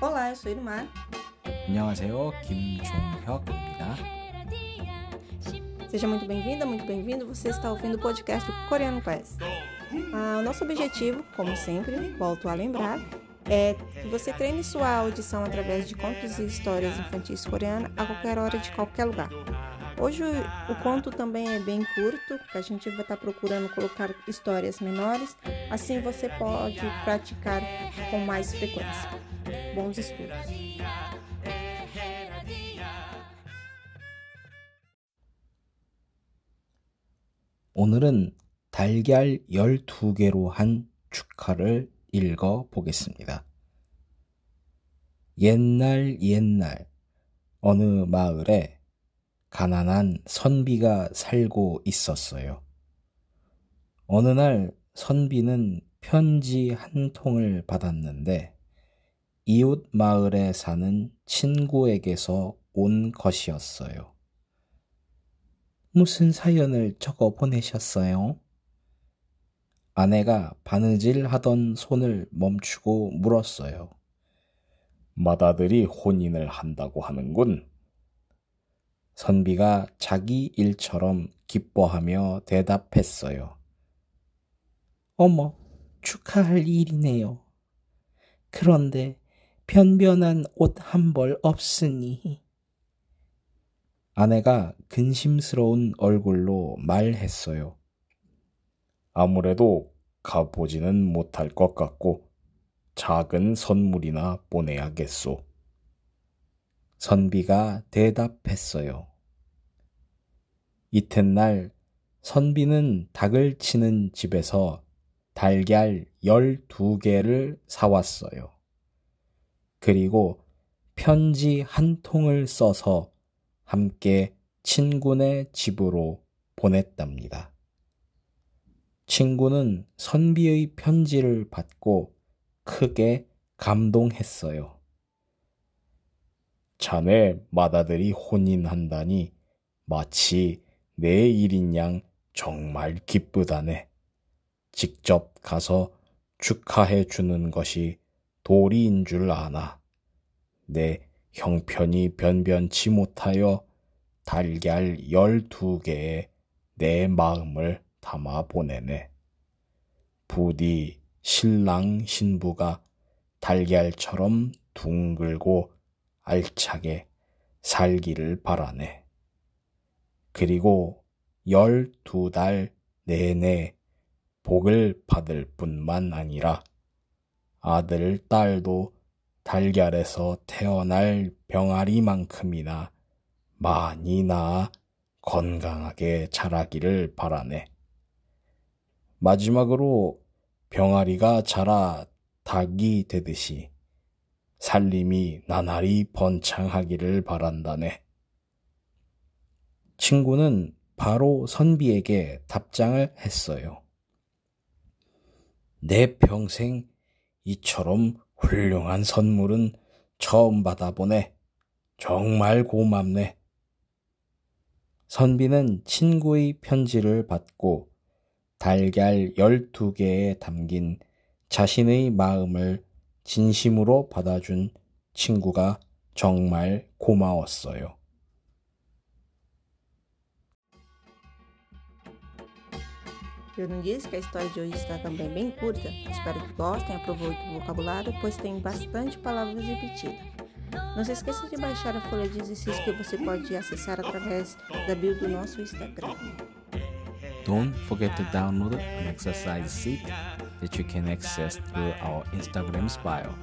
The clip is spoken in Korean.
Olá, eu sou Irmar. 안녕하세요. 김종혁입니다. Seja muito bem-vinda, muito bem-vindo. Você está ouvindo o podcast do Coreano Class. Ah, o nosso objetivo, como sempre, volto a lembrar, é que você treine sua audição através de contos e histórias infantis coreanas a qualquer hora de qualquer lugar. Hoje o conto também é bem curto, que a gente vai estar procurando colocar histórias menores, assim você pode praticar com mais frequência. Estudos! 오늘은 달걀 12개로 한 축하를 읽어 보겠습니다. 옛날 옛날 어느 마을에 가난한 선비가 살고 있었어요. 어느 날 선비는 편지 한 통을 받았는데 이웃 마을에 사는 친구에게서 온 것이었어요. 무슨 사연을 적어 보내셨어요? 아내가 바느질 하던 손을 멈추고 물었어요. 맏아들이 혼인을 한다고 하는군. 선비가 자기 일처럼 기뻐하며 대답했어요. 어머, 축하할 일이네요. 그런데 변변한 옷 한 벌 없으니. 아내가 근심스러운 얼굴로 말했어요. 아무래도 가보지는 못할 것 같고 작은 선물이나 보내야겠소. 선비가 대답했어요. 이튿날 선비는 닭을 치는 집에서 달걀 12개를 사왔어요. 그리고 편지 한 통을 써서 함께 친구네 집으로 보냈답니다. 친구는 선비의 편지를 받고 크게 감동했어요. 자네 맏아들이 혼인한다니 마치 내 일인 양 정말 기쁘다네. 직접 가서 축하해 주는 것이 도리인 줄 아나. 내 형편이 변변치 못하여 달걀 열두 개에 내 마음을 담아 보내네. 부디 신랑 신부가 달걀처럼 둥글고 알차게 살기를 바라네. 그리고 열두 달 내내 복을 받을 뿐만 아니라 아들, 딸도 달걀에서 태어날 병아리만큼이나 많이 낳아 건강하게 자라기를 바라네. 마지막으로 병아리가 자라 닭이 되듯이 살림이 나날이 번창하기를 바란다네. 친구는 바로 선비에게 답장을 했어요. 내 평생 이처럼 훌륭한 선물은 처음 받아보네. 정말 고맙네. 선비는 친구의 편지를 받고 달걀 12개에 담긴 자신의 마음을 진심으로 받아준 친구가 정말 고마웠어요. Eu não disse que a história de hoje está também bem curta? Espero que gostem, aproveitem o vocabulário, pois tem bastante palavras repetidas. Não se esqueça de baixar a folha de exercício que você pode acessar através da bio do nosso Instagram. Don't forget to download an exercise sheet that you can access through our Instagram's bio.